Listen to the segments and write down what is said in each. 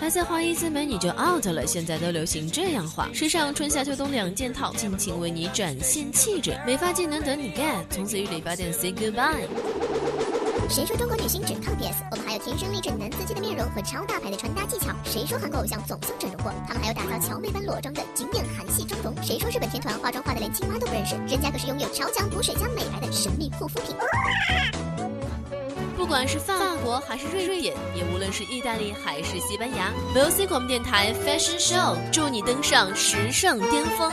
还在花一字眉你就 out 了，现在都流行这样画，时尚春夏秋冬两件套，尽情为你展现气质，美发技能等你 get，从此与理发店 say goodbye。谁说中国女星只靠 PS？我们还有天生丽质男司机的面容和超大牌的穿搭技巧。谁说韩国偶像总像整容过？他们还有打造乔妹般裸妆的经典韩系妆容。谁说日本天团化妆化的连青蛙都不认识？人家可是拥有超强补水加美白的神秘护肤品。不管是法国还是瑞典，也无论是意大利还是西班牙，VOC 广播电台 Fashion Show 祝你登上时尚巅峰。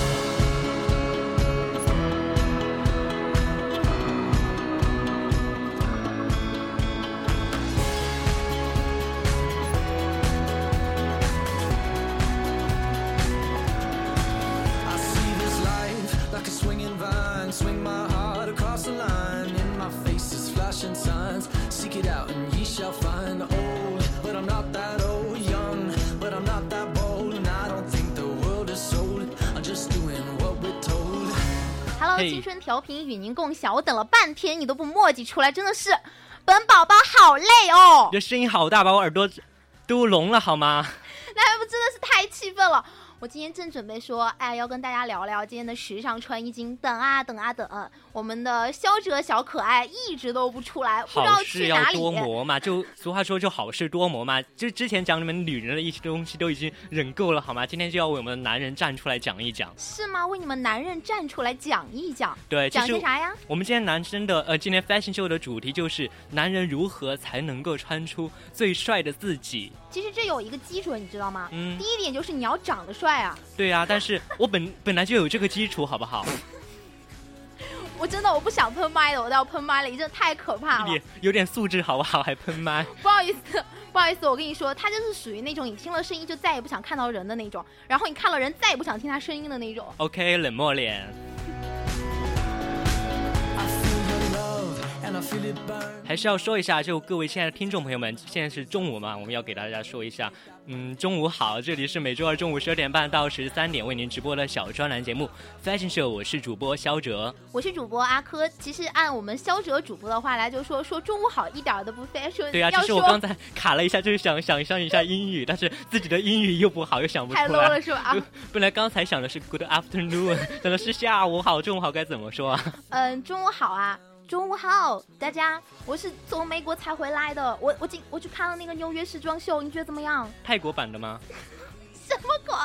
青春调频与您共享。我等了半天，你都不墨迹出来，真的是，本宝宝好累哦。你的声音好大，把我耳朵都聋了好吗？那还不真的是太气愤了。我今天正准备说，哎，要跟大家聊聊今天的时尚穿衣经。等啊等啊等，我们的肖哲小可爱一直都不出来，不知道好事要去哪里。多磨嘛，就俗话说就好事多磨嘛。就之前讲你们女人的一些东西都已经忍够了好吗？今天就要为我们的男人站出来讲一讲。是吗？为你们男人站出来讲一讲，对，讲些啥呀？我们今天男生的呃，今天 fashion show 的主题就是男人如何才能够穿出最帅的自己。其实这有一个基准，你知道吗？嗯第一点就是你要长得帅啊！对啊，但是我本 本来就有这个基础，好不好？我真的我不想喷麦了，我都要喷麦了，你真的太可怕了你。有点素质好不好？还喷麦？不好意思，不好意思，我跟你说，他就是属于那种你听了声音就再也不想看到人的那种，然后你看了人再也不想听他声音的那种。OK，冷漠脸。还是要说一下，就各位亲爱的听众朋友们，现在是中午嘛，我们要给大家说一下，嗯，中午好，这里是每周二中午十二点半到十三点为您直播的小专栏节目《Fashion Show》，我是主播肖哲。我是主播阿珂，其实按我们肖哲主播的话来，就说说中午好一点儿都不 fashion。对啊，要其实我刚才卡了一下，就是想想象一下英语，但是自己的英语又不好，又想不太出 low 了。是吧？啊，本来刚才想的是 Good afternoon，想的是下午好，中午好该怎么说啊？嗯，中午好啊。中午好，大家，我是从美国才回来的。我我今我去看了那个纽约时装秀，你觉得怎么样？泰国版的吗？什么鬼.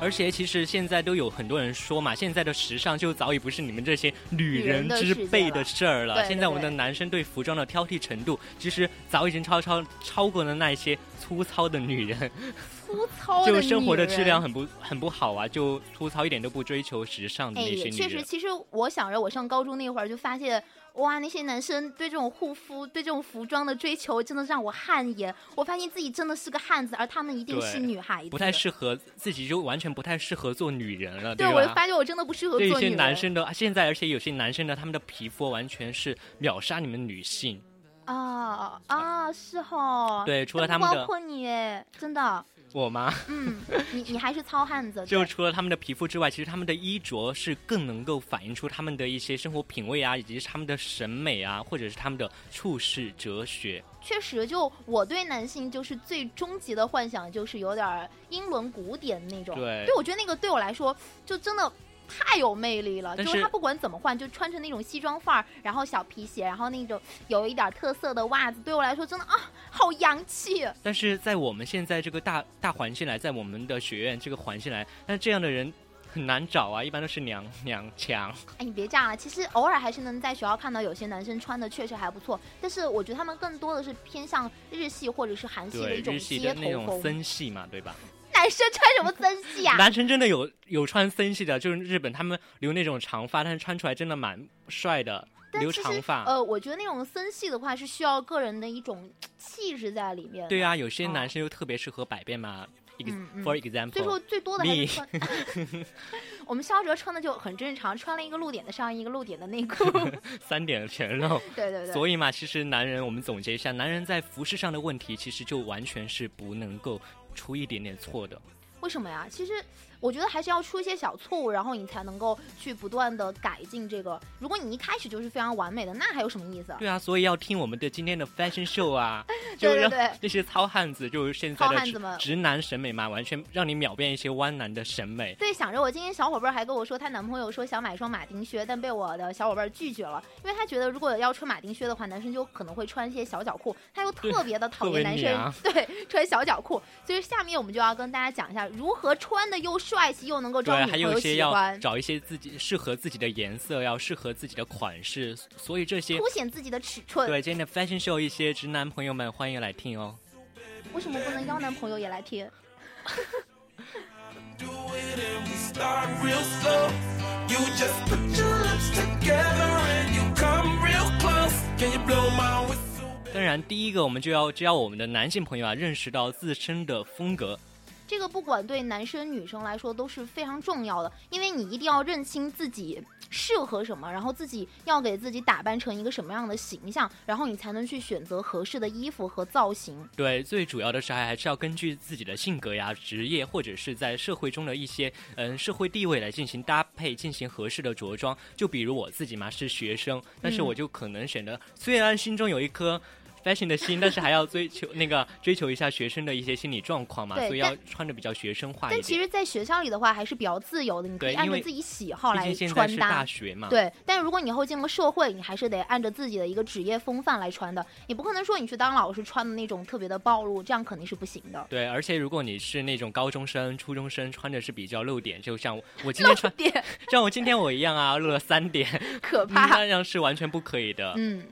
而且其实现在都有很多人说嘛，现在的时尚就早已不是你们这些女人之辈的事儿了。现在我们的男生对服装的挑剔程度，其实早已经超超超过了那些粗糙的女人，粗糙的就生活的质量很不很不好啊，就粗糙一点都不追求时尚的哎，那些女也确实，其实我想着我上高中那会儿就发现，哇，那些男生对这种护肤、对这种服装的追求，真的让我汗颜。我发现自己真的是个汉子，而他们一定是女孩子，不太适合自己，就完全不太适合做女人了，对，我就吧？发现我真的不适合对一些做女人。男生的现在，而且有些男生的他们的皮肤完全是秒杀你们女性。啊啊，是哈。对除了他们的包括你，真的，我吗？嗯，你你还是糙汉子。就除了他们的皮肤之外，其实他们的衣着是更能够反映出他们的一些生活品味啊，以及他们的审美啊，或者是他们的处世哲学。确实，就我对男性就是最终极的幻想，就是有点儿英伦古典那种。对对我觉得那个对我来说就真的。太有魅力了，就是是他不管怎么换，就穿成那种西装范儿，然后小皮鞋，然后那种有一点特色的袜子，对我来说真的啊，好洋气。但是在我们现在这个大大环境来，在我们的学院这个环境来，但这样的人很难找啊，一般都是娘娘腔。哎，你别这样了，其实偶尔还是能在学校看到有些男生穿的确实还不错，但是我觉得他们更多的是偏向日系或者是韩系的一种日系的那种街头风。森系嘛，对吧？男生穿什么森系啊？男生真的有有穿森系的，就是日本他们留那种长发，但是穿出来真的蛮帅的。留长发。呃，我觉得那种森系的话是需要个人的一种气质在里面。对啊，有些哦男生又特别适合百变嘛。嗯 For 所以说 example，最多的还是穿，我们肖哲穿的就很正常，穿了一个露点的上衣，一个露点的内裤。三点全露。对对对。所以嘛，其实男人，我们总结一下，男人在服饰上的问题，其实就完全是不能够出一点点错的。为什么呀？其实我觉得还是要出一些小错误，然后你才能够去不断的改进这个。如果你一开始就是非常完美的，那还有什么意思？对啊，所以要听我们的今天的 fashion show 啊，就让对对对那些糙汉子，就是现在的直糙汉子们直男审美嘛，完全让你秒变一些弯男的审美。对，想着我今天小伙伴还跟我说，她男朋友说想买双马丁靴，但被我的小伙伴拒绝了，因为他觉得如果要穿马丁靴的话，男生就可能会穿一些小脚裤，他又特别的 讨厌男生娘 对穿小脚裤，所以下面我们就要跟大家讲一下如何穿的又帅气又能够招，女朋友还有一些要喜欢，找一些自己适合自己的颜色，要适合自己的款式，所以这些凸显自己的尺寸。对今天的 fashion show，一些直男朋友们欢迎来听哦。为什么不能邀男朋友也来听?当然，第一个我们就要教我们的男性朋友啊，认识到自身的风格。这个不管对男生女生来说都是非常重要的，因为你一定要认清自己适合什么，然后自己要给自己打扮成一个什么样的形象，然后你才能去选择合适的衣服和造型。对，最主要的是还还是要根据自己的性格呀、职业或者是在社会中的一些嗯社会地位来进行搭配，进行合适的着装。就比如我自己嘛是学生，但是嗯我就可能选择，虽然心中有一颗。Fashion 的心，但是还要追求那个追求一下学生的一些心理状况嘛，所以要穿着比较学生化一点。但其实，在学校里的话，还是比较自由的，你可以按照自己喜好来穿搭是大。学嘛，对，但如果你以后进了社会，你还是得按照自己的一个职业风范来穿的，你不可能说你去当老师穿的那种特别的暴露，这样肯定是不行的。对，而且如果你是那种高中生、初中生，穿着是比较露点，就像我今天穿，像我今天我一样啊，露了三点，嗯可怕 那。样是完全不可以的。嗯，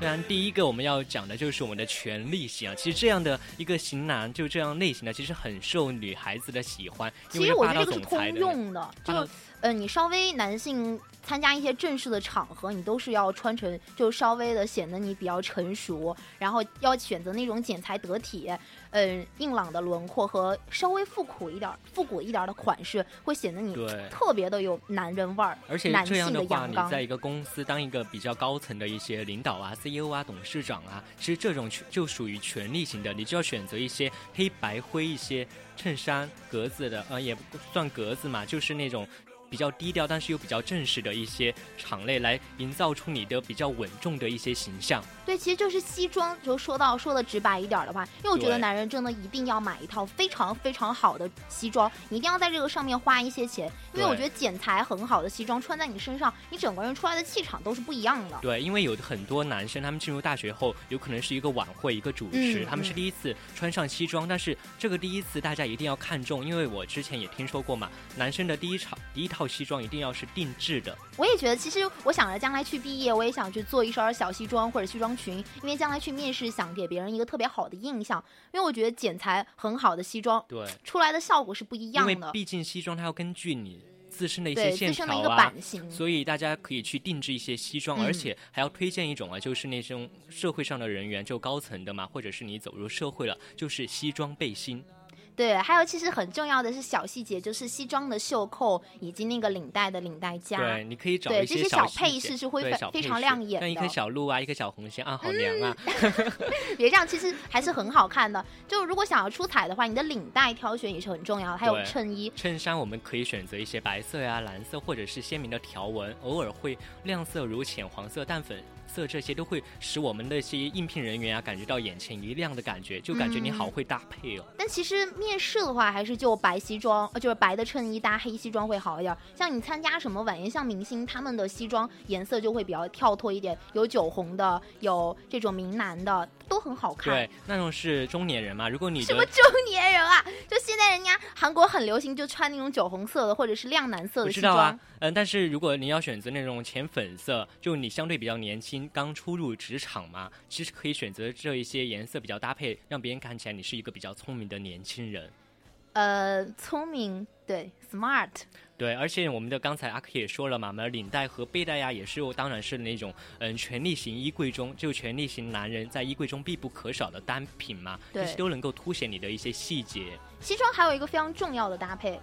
当然，第一个我们要讲的就是我们的权力型啊。其实这样的一个型男，就这样类型的，其实很受女孩子的喜欢，因其实我觉得这个是通。用的，就呃，你稍微男性参加一些正式的场合，你都是要穿成就稍微的显得你比较成熟，然后要选择那种剪裁得体，嗯、硬朗的轮廓和稍微复古一点儿、复古一点儿的款式，会显得你对特别的有男人味儿，而且男性这样的话。你在一个公司当一个比较高层的一些领导啊、CEO 啊、董事长啊，其实这种就属于权力型的，你就要选择一些黑白灰一些衬衫格子的，呃，也不算格子嘛，就是那种。比较低调，但是又比较正式的一些场类，来营造出你的比较稳重的一些形象。对，其实就是西装。就说到说的直白一点的话，因为我觉得男人真的一定要买一套非常非常好的西装，你一定要在这个上面花一些钱，因为我觉得剪裁很好的西装穿在你身上，你整个人出来的气场都是不一样的。对，因为有很多男生，他们进入大学后，有可能是一个晚会、一个主持，嗯他们是嗯第一次穿上西装，但是这个第一次大家一定要看重，因为我之前也听说过嘛，男生的第一场第一套西装一定要是定制的，我也觉得，其实我想着将来去毕业，我也想去做一身小西装或者西装裙，因为将来去面试想给别人一个特别好的印象。因为我觉得剪裁很好的西装对，出来的效果是不一样的，为毕竟西装它要根据你自身的一些对线自身的一个条啊。版型。所以大家可以去定制一些西装，嗯而且还要推荐一种啊，就是那种社会上的人员，就高层的嘛，或者是你走入社会了，就是西装背心。对，还有其实很重要的是小细节，就是西装的袖扣以及那个领带的领带夹。对，你可以找对一些这些小配饰是会对非非常亮眼像一颗小鹿啊，一颗小红心啊，好 娘啊！别这样，其实还是很好看的。就如果想要出彩的话，你的领带挑选也是很重要的，还有衬衣。衬衫我们可以选择一些白色呀、蓝色或者是鲜明的条纹，偶尔会亮色如浅黄色、淡粉色，这些都会使我们的一些应聘人员啊感觉到眼前一亮的感觉，就感觉你好嗯会搭配哦。但其实面试的话，还是就白西装，呃，就是白的衬衣搭黑西装会好一点。像你参加什么晚宴，像明星他们的西装颜色就会比较跳脱一点，有酒红的，有这种明蓝的，都很好看。对，那种是中年人嘛，如果你什么中年人啊？就现在人家韩国很流行，就穿那种酒红色的或者是亮蓝色的西装。知道啊，嗯，但是如果你要选择那种浅粉色，就你相对比较年轻，刚初入职场嘛，其实可以选择这一些颜色比较搭配，让别人看起来你是一个比较聪明的年轻人。呃，聪明，对，smart。对，而且我们的刚才阿克也说了嘛，我们的领带和背带呀，也是当然是那种嗯权力型衣柜中就权力型男人在衣柜中必不可少的单品嘛，对这些都能够凸显你的一些细节。西装还有一个非常重要的搭配，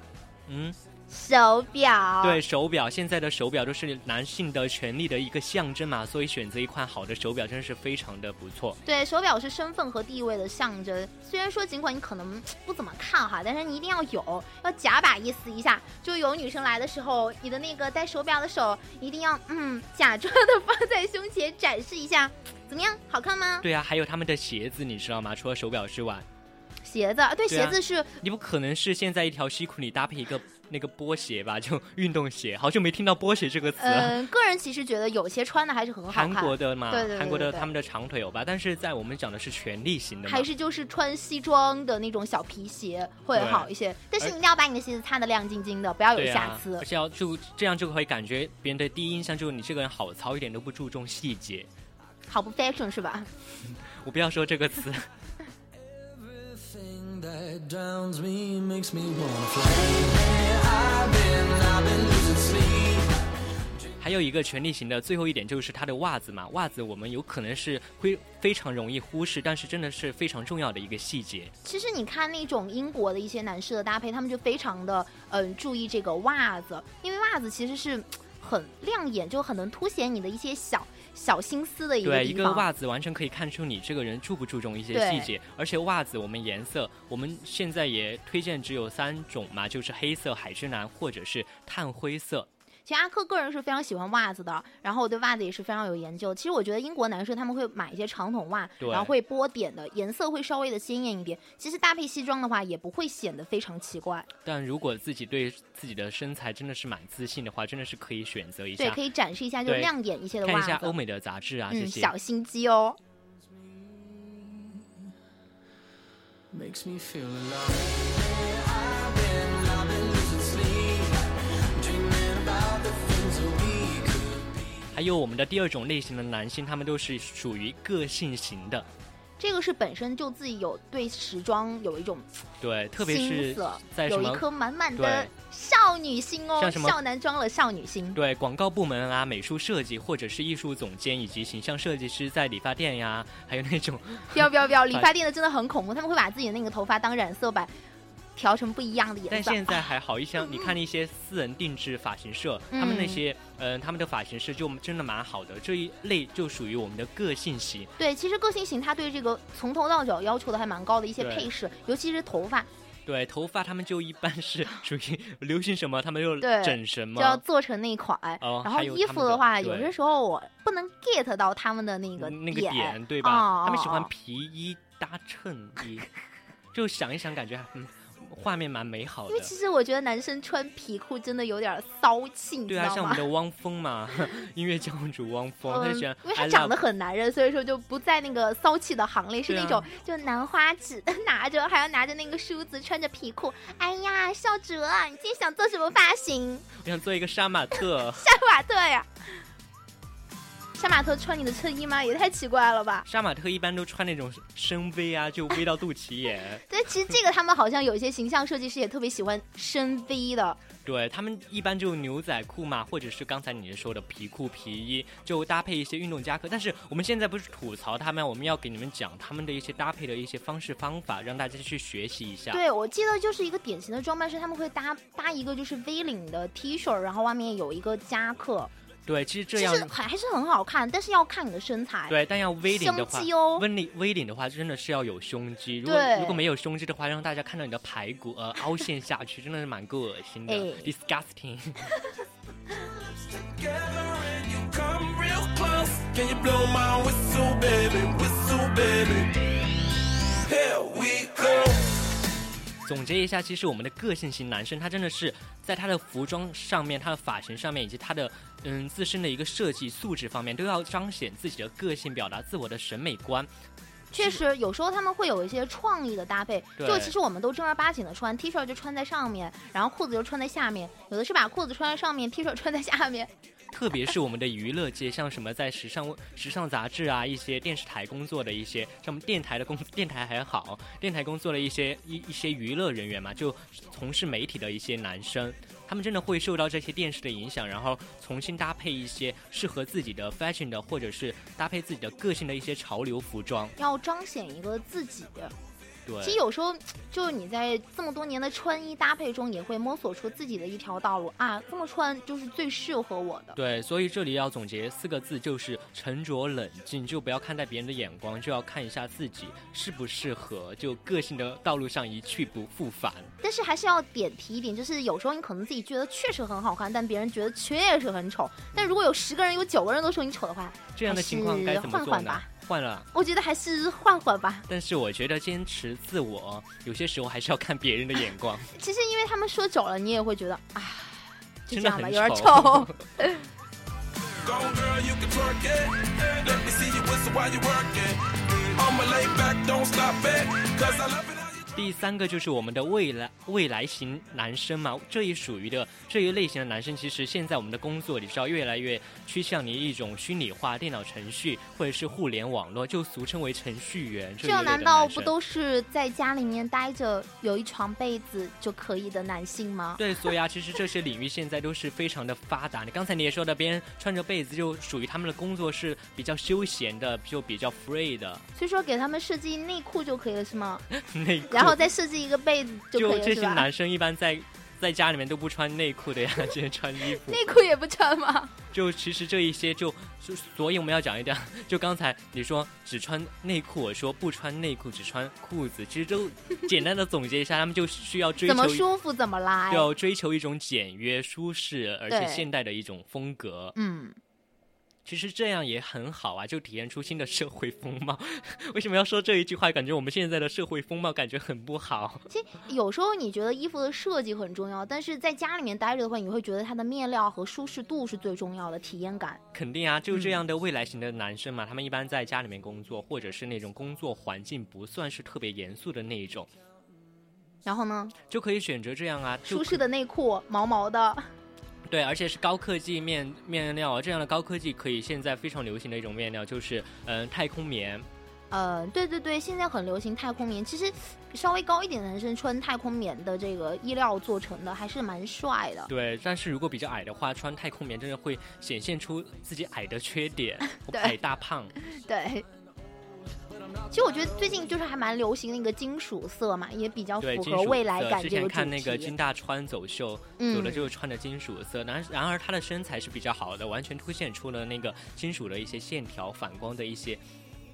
嗯，手表。对，手表现在的手表都是男性的权利的一个象征嘛，所以选择一款好的手表真的是非常的不错。对，手表是身份和地位的象征。虽然说尽管你可能不怎么看哈，但是你一定要有，要假把意思一下。就有女生来的时候，你的那个戴手表的手一定要嗯假装的放在胸前展示一下，怎么样？好看吗？对啊，还有他们的鞋子，你知道吗？除了手表之外，鞋子，对，对啊鞋子是你不可能是现在一条西裤里搭配一个那个波鞋吧？就运动鞋，好久没听到波鞋这个词了。嗯，个人其实觉得有些穿的还是很好看。韩国的嘛，对对对韩国的对对他们的长腿欧巴，但是在我们讲的是权力型的还，是就是穿西装的那种小皮鞋会好一些，但是你一定要把你的鞋子擦的亮晶晶的，不要有瑕疵而。且要就这样就会感觉别人的第一印象就是你这个人好糙，一点都不注重细节。好不 fashion 是吧？我不要说这个词，Everything that drowns me makes me wanna fly. 还有一个权力型的最后一点就是它的袜子嘛，袜子我们有可能是会非常容易忽视，但是真的是非常重要的一个细节。其实你看那种英国的一些男士的搭配，他们就非常的嗯注意这个袜子，因为袜子其实是很亮眼，就很能凸显你的一些小小心思的一个对。一个袜子完全可以看出你这个人注不注重一些细节，而且袜子我们颜色，我们现在也推荐只有三种嘛，就是黑色、海之蓝或者是炭灰色。其实阿克个人是非常喜欢袜子的，然后我对袜子也是非常有研究。其实我觉得英国男生他们会买一些长筒袜，然后会波点的，颜色会稍微的鲜艳一点。其实搭配西装的话，也不会显得非常奇怪。但如果自己对自己的身材真的是蛮自信的话，真的是可以选择一下对，可，以展示一下就对亮眼一些的袜子看一下欧。美的杂志啊这嗯，些。小心机哦。Makes me feel alive. I've been, I've 还有我们的第二种类型的男性，他们都是属于个性型的，这个是本身就自己有对时装有一种对，特别是，在有一颗满满的少女心哦，像什么少男装了少女心。对广告部门啊、美术设计或者是艺术总监以及形象设计师在理发店呀，还有那种不要不要不要！理发店的真的很恐怖，他们会把自己的那个头发当染色板调成不一样的颜色。但现在还好，一像你看那些私人定制发型社，他们那些嗯、呃他们的发型师就真的蛮好的，这一类就属于我们的个性型。对，其实个性型他对这个从头到脚要求的还蛮高的一些配饰，尤其是头发，对，头发他们就一般是 属于流行什么，他们就整什么就要。做成那款。哦然后衣服的话，对有些时候我不能 get 到他们的那个那个点对哦吧？他们喜欢哦皮衣搭衬衣，就想一想，感觉嗯，画面蛮美好的因为。其实我觉得男生穿皮裤真的有点骚气，对啊，像我们？的汪峰嘛，音乐教主汪峰，他就喜欢嗯，因为他长得很男人，所以说就不在那个骚气的行列，是那种就兰花指 拿着，还要拿着那个梳子，穿着皮裤。哎呀，少哲啊，你今天想做什么发型？我想做一个杀马特。杀马特呀！杀马特穿你的衬衣吗？也太奇怪了吧！杀马特一般都穿那种深 V 啊，就 V 到肚脐眼。对，其实这个他们好像有一些形象设计师也特别喜欢深 V 的。对他们一般就牛仔裤嘛，或者是刚才你说的皮裤、皮衣，就搭配一些运动夹克。但是我们现在不是吐槽他们，我们要给你们讲他们的一些搭配的一些方式方法，让大家去学习一下。对，我记得就是一个典型的装扮是他们会搭搭一个就是 V 领的 T 恤，然后外面有一个夹克，对，其实这其样实还还是很好看，但是要看你的身材。对，但要 V 领的话，V 领 V 领的话真的是要有胸肌。如果对如果没有胸肌的话，让大家看到你的排骨呃凹陷下去，真的是蛮够恶心的、哎 d 总结一下，其实我们的个性型男生，他真的是在他的服装上面、他的发型上面，以及他的嗯自身的一个设计素质方面，都要彰显自己的个性，表达自我的审美观。确实，有时候他们会有一些创意的搭配。就其实我们都正儿八经的穿 T 恤就穿在上面，然后裤子就穿在下面。有的是把裤子穿在上面，T 恤穿在下面。特别是我们的娱乐界，像什么在时尚时尚杂志啊，一些电视台工作的一些，像我们电台的工 电台还好，电台工作的一些一一些娱乐人员嘛，就从事媒体的一些男生，他们真的会受到这些电视的影响，然后重新搭配一些适合自己的 fashion 的，或者是搭配自己的个性的一些潮流服装。要彰显一个自己。对，其实有时候，就是你在这么多年的穿衣搭配中，也会摸索出自己的一条道路啊，这么穿就是最适合我的。对，所以这里要总结四个字，就是沉着冷静，就不要看待别人的眼光，就要看一下自己适不适合，就个性的道路上一去不复返。但是还是要点题一点，就是有时候你可能自己觉得确实很好看，但别人觉得确实很丑。但如果有十个人，有九个人都说你丑的话，这样的情况该怎么做呢？换换吧。换了，我觉得还是换换吧。但是我觉得坚持自我，有些时候还是要看别人的眼光。其实因为他们说久了，你也会觉得，啊，就这样吧，真的很有点丑 第三个就是我们的未来未来型男生嘛，这一属于的这一类型的男生，其实现在我们的工作里是要越来越趋向于一种虚拟化、电脑程序或者是互联网络，就俗称为程序员。这这难道不都是在家里面待着，有一床被子就可以的男性吗？对，所以啊，其实这些领域现在都是非常的发达。你刚才你也说的，别人穿着被子就属于他们的工作是比较休闲的，就比较 free 的所以说给他们设计内裤就可以了，是吗？内裤。然后再设计一个被子就可以了，就这？些男生一般在 在家里面都不穿内裤的呀，直接穿衣服。内裤也不穿吗？就其实这一些就，就所以我们要讲一点，就刚才你说只穿内裤，我说不穿内裤只穿裤子，其实都 简单的总结一下，他们就需要追求怎么。舒服怎么来。要追求一种简约、舒适，而且现代的一种风格。嗯，其实这样也很好啊，就体现出新的社会风貌。为什么要说这一句话？感觉我们现在的社会风貌感觉很不好。其实有时候你觉得衣服的设计很重要，但是在家里面待着的话，你会觉得它的面料和舒适度是最重要的体验感。肯定啊，就这样的未来型的男生嘛，他们一般在家里面工作，或者是那种工作环境不算是特别严肃的那一种，然后呢，就可以选择这样啊，舒适的内裤，毛毛的，对，而且是高科技面面料啊，这样的高科技可以现在非常流行的一种面料就是嗯、呃太空棉，呃，对对对，现在很流行太空棉。其实稍微高一点的男生穿太空棉的这个衣料做成的，还是蛮帅的。对，但是如果比较矮的话，穿太空棉真的会显现出自己矮的缺点，对矮大胖。对。其实我觉得最近就是还蛮流行的一个金属色嘛，也比较，符合未来感这个主前看那个金大川走秀，嗯有的就是穿着金属色，然然而他的身材是比较好的，完全凸显出了那个金属的一些线条、反光的一些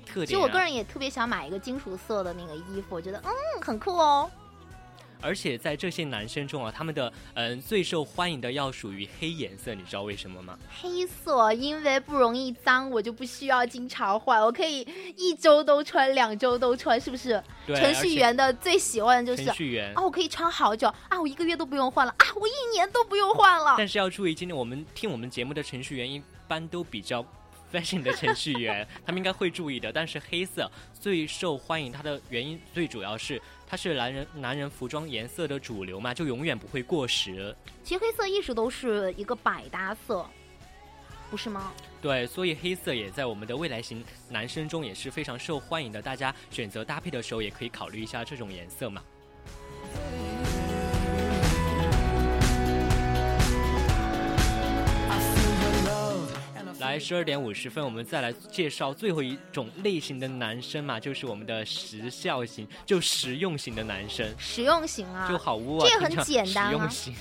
特点、啊。其实我个人也特别想买一个金属色的那个衣服，我觉得嗯很酷哦。而且在这些男生中啊，他们的嗯、最受欢迎的要属于黑颜色，你知道为什么吗？黑色因为不容易脏，我就不需要经常换，我可以一周都穿，两周都穿，是不是？对，程序员的最喜欢的就是程序员啊，。我可以穿好久啊，我一个月都不用换了啊，我一年都不用换了。但是要注意，今天我们听我们节目的程序员一般都比较 fashion 的程序员，他们应该会注意的。但是黑色最受欢迎，它的原因最主要是它是男人男人服装颜色的主流嘛，就永远不会过时。其实黑色一直都是一个百搭色，不是吗？对，所以黑色也在我们的未来型男生中也是非常受欢迎的。大家选择搭配的时候，也可以考虑一下这种颜色嘛。来，十二点五十分，我们再来介绍最后一种类型的男生嘛，就是我们的时效型，就实用型的男生，实用型啊，就好污啊，这也很简单啊实用型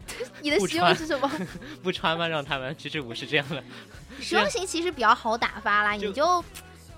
你的实用是什么？不穿吗？让他们其实不是这样的，实用型其实比较好打发啦，就你就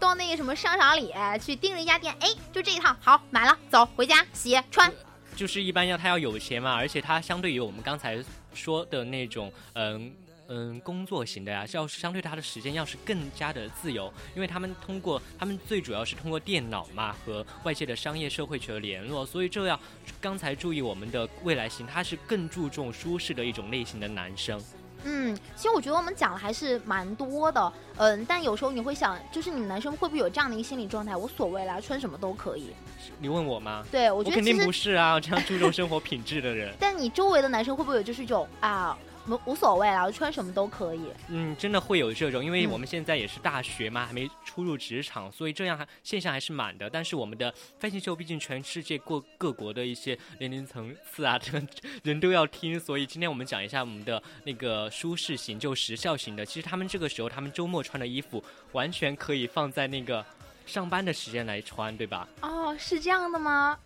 到那个什么商场里去盯着一家店，哎，就这一套，好买了，走回家洗穿。就是一般要他要有钱嘛，而且他相对于我们刚才说的那种，嗯。嗯，工作型的呀，要相对他的时间要是更加的自由，因为他们通过他们最主要是通过电脑嘛和外界的商业社会取得联络，所以这要刚才注意我们的未来型，他是更注重舒适的一种类型的男生。嗯，其实我觉得我们讲的还是蛮多的，嗯，但有时候你会想，就是你们男生会不会有这样的一个心理状态？无所谓啦，穿什么都可以。你问我吗？对，我觉得我肯定不，是啊，这样注重生活品质的人。但你周围的男生会不会有就是一种啊，无无所谓啦，穿什么都可以。嗯，真的会有这种，因为嗯我们现在也是大学嘛，还没初入职场，所以这样还现象还是满的。但是我们的 fashion show 毕竟全世界各各国的一些年龄层次啊，这个人都要听，所以今天我们讲一下我们的那个舒适型，就时效型的。其实他们这个时候，他们周末穿的衣服完全可以放在那个上班的时间来穿，对吧？哦，是这样的吗？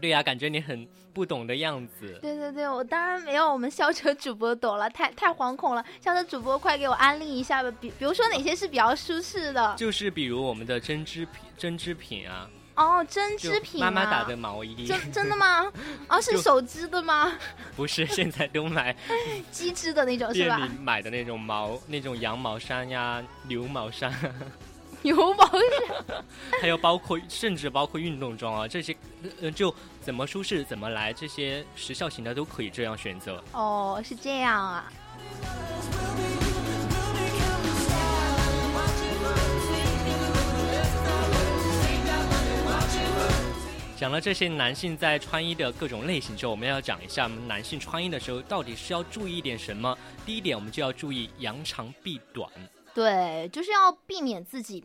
对呀、感觉你很不懂的样子。对对对，我当然没有我们校车主播懂了，太太惶恐了。校车主播快给我安利一下吧，比比如说哪些是比较舒适的？就是比如我们的针织品，针织品啊，哦，针织品、啊、妈妈打的毛衣，真真的吗？哦，是手织的吗？不是现在都买 机织的那种是吧？买的那种毛，那种羊毛衫呀、牛毛衫，牛毛衫还有包括甚至包括运动装啊，这些呃就怎么舒适怎么来，这些时效型的都可以这样选择。哦，是这样啊。讲了这些男性在穿衣的各种类型之后，我们要讲一下我们男性穿衣的时候到底是要注意一点什么。第一点，我们就要注意扬长避短。对，就是要避免自己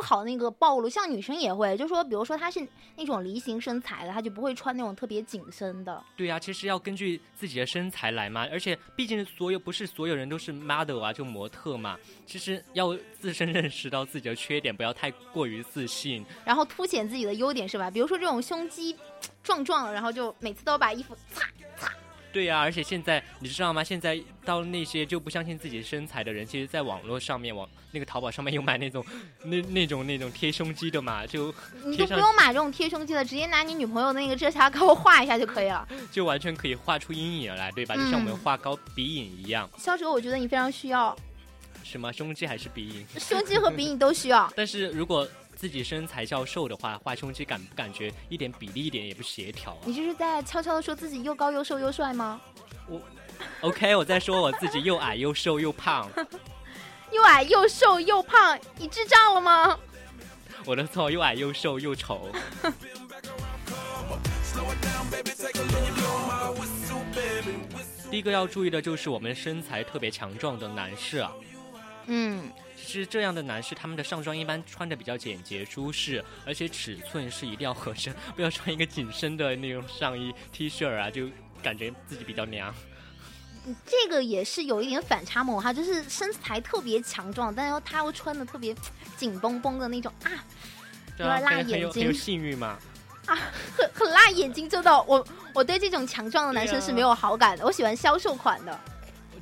不好那个暴露。像女生也会，就说比如说她是那种梨形身材的，她就不会穿那种特别紧身的。对呀、其实要根据自己的身材来嘛，而且毕竟所有不是所有人都是 model 啊，就模特嘛，其实要自身认识到自己的缺点，不要太过于自信。然后凸显自己的优点是吧？比如说这种胸肌壮壮的，然后就每次都把衣服擦擦。对呀、而且现在你知道吗？现在到那些就不相信自己身材的人，其实，在网络上面，网那个淘宝上面有买那种那那种那种贴胸肌的嘛，就你就不用买这种贴胸肌的，直接拿你女朋友的那个遮瑕膏画一下就可以了。就完全可以画出阴影来，对吧？就像我们嗯画高鼻影一样，肖哲，我觉得你非常需要什么胸肌还是鼻影？胸肌和鼻影都需要。但是如果自己身材较瘦的话，画胸肌感不感觉一点比例一点也不协调啊你这是在悄悄的说自己又高又瘦又帅吗？我？OK，我在说我自己又矮又瘦又胖，又矮又瘦又胖，你智障了吗？我的错，又矮又瘦又丑。第一个要注意的就是我们身材特别强壮的男士啊，嗯，其实这样的男士，他们的上装一般穿的比较简洁舒适，而且尺寸是一定要合身，不要穿一个紧身的那种上衣 T 恤啊，就感觉自己比较娘。这个也是有一点反差萌哈，就是身材特别强壮，但是他又穿的特别紧绷绷的那种啊，对啊，有点辣眼睛很有性欲嘛。很很 辣眼睛，真的，我我对这种强壮的男生是没有好感的，我喜欢消瘦款的，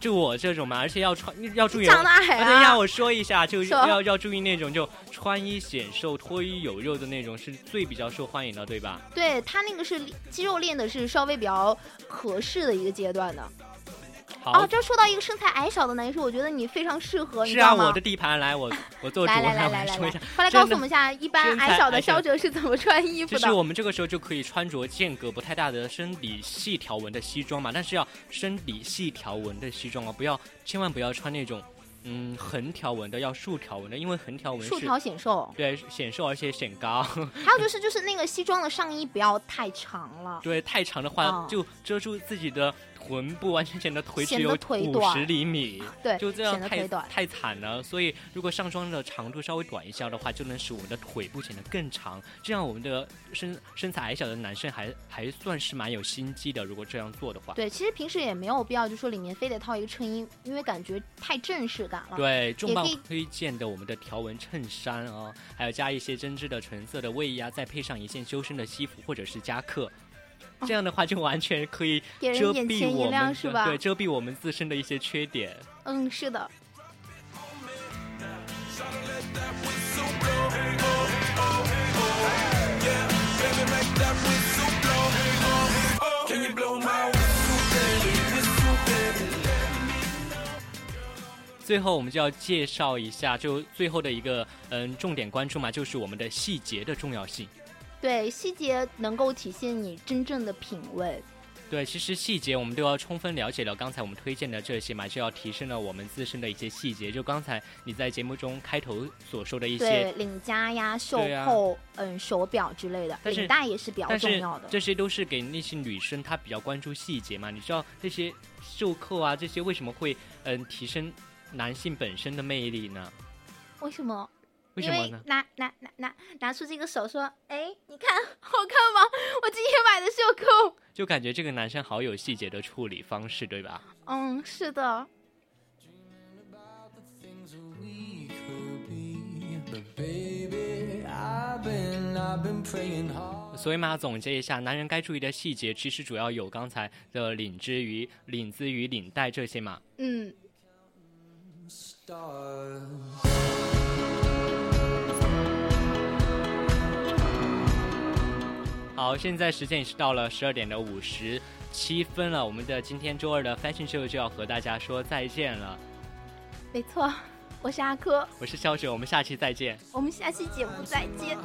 就我这种嘛，而且要穿要注意。长得矮啊，等一下，啊，我说一下，就说要要注意那种就穿衣显瘦、脱衣有肉的那种，是最比较受欢迎的，对吧？对他那个是肌肉练的是稍微比较合适的一个阶段的。好，哦，这说到一个身材矮小的男生，我觉得你非常适合，你是啊，知道吗？我的地盘，来，我我做主，来来来来来来说一下。，快来告诉我们一下，一般矮小的肖哲是怎么穿衣服的？就是我们这个时候就可以穿着间隔不太大的深底细条纹的西装嘛，但是要深底细条纹的西装啊，不要千万不要穿那种嗯横条纹的，要竖条纹的，因为横条纹竖条显瘦，对显瘦而且显高，还有就是就是那个西装的上衣不要太长了。对太长的话哦就遮住自己的臀部，完全显得腿只有五十厘米。对，就这样太短。太惨了，所以如果上装的长度稍微短一些的话，就能使我们的腿部显得更长，这样我们的身身材矮小的男生还还算是蛮有心机的。如果这样做的话，对，其实平时也没有必要，就说里面非得套一个衬衣，因为感觉太正式感了。对，重磅推荐的我们的条纹衬衫哦，还有加一些针织的纯色的卫衣啊，再配上一件修身的西服或者是夹克。这样的话，就完全可以 遮蔽我们是吧对，遮蔽我们自身的一些缺点。嗯，是的。最后，我们就要介绍一下，就最后的一个嗯重点关注嘛，就是我们的细节的重要性。对，细节能够体现你真正的品味。对，其实细节我们都要充分了解了。刚才我们推荐的这些嘛，就要提升了我们自身的一些细节。就刚才你在节目中开头所说的一对些，领夹呀、袖扣、嗯手表之类的，领带也是比较重要的。这些都是给那些女生她比较关注细节嘛。你知道这些袖扣啊，这些为什么会嗯提升男性本身的魅力呢？为什么？为什么呢因为？拿拿拿拿拿出这个手说，哎，你看好看吗？我今天买的袖扣。就感觉这个男生好有细节的处理方式，对吧？嗯，是的。所以嘛，总结一下，男人该注意的细节，其实主要有刚才的领之于领子与领带这些嘛。嗯，好，现在时间也是到了十二点的五十七分了，我们的今天周二的 Fashion Show 就要和大家说再见了。没错，我是阿珂，我是肖雪，我们下期再见。我们下期节目再见。